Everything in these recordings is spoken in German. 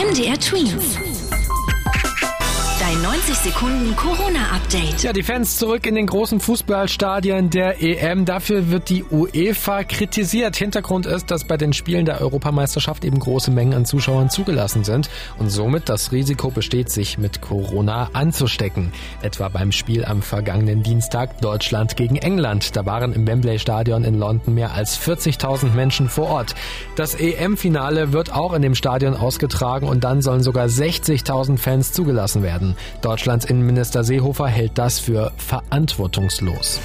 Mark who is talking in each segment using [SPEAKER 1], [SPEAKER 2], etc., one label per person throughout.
[SPEAKER 1] MDR Twins. Dein 90 Sekunden Corona-Update.
[SPEAKER 2] Ja, die Fans zurück in den großen Fußballstadien der EM. Dafür wird die UEFA kritisiert. Hintergrund ist, dass bei den Spielen der Europameisterschaft eben große Mengen an Zuschauern zugelassen sind und somit das Risiko besteht, sich mit Corona anzustecken. Etwa beim Spiel am vergangenen Dienstag Deutschland gegen England. Da waren im Wembley Stadion in London mehr als 40.000 Menschen vor Ort. Das EM-Finale wird auch in dem Stadion ausgetragen und dann sollen sogar 60.000 Fans zugelassen werden. Deutschlands Innenminister Seehofer hält das für verantwortungslos.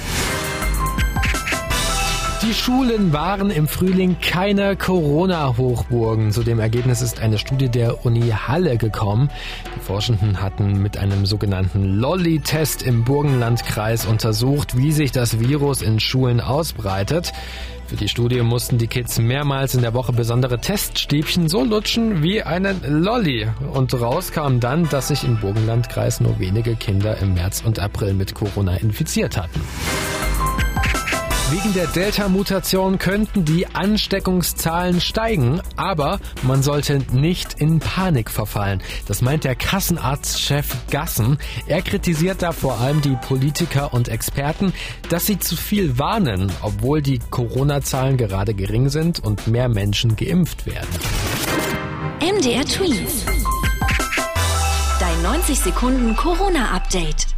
[SPEAKER 2] Die Schulen waren im Frühling keine Corona-Hochburgen. Zu dem Ergebnis ist eine Studie der Uni Halle gekommen. Die Forschenden hatten mit einem sogenannten Lolli-Test im Burgenlandkreis untersucht, wie sich das Virus in Schulen ausbreitet. Für die Studie mussten die Kids mehrmals in der Woche besondere Teststäbchen so lutschen wie einen Lolli. Und raus kam dann, dass sich im Burgenlandkreis nur wenige Kinder im März und April mit Corona infiziert hatten. Wegen der Delta-Mutation könnten die Ansteckungszahlen steigen, aber man sollte nicht in Panik verfallen. Das meint der Kassenarztchef Gassen. Er kritisiert da vor allem die Politiker und Experten, dass sie zu viel warnen, obwohl die Corona-Zahlen gerade gering sind und mehr Menschen geimpft werden.
[SPEAKER 1] MDR Tweet. Dein 90 Sekunden Corona-Update.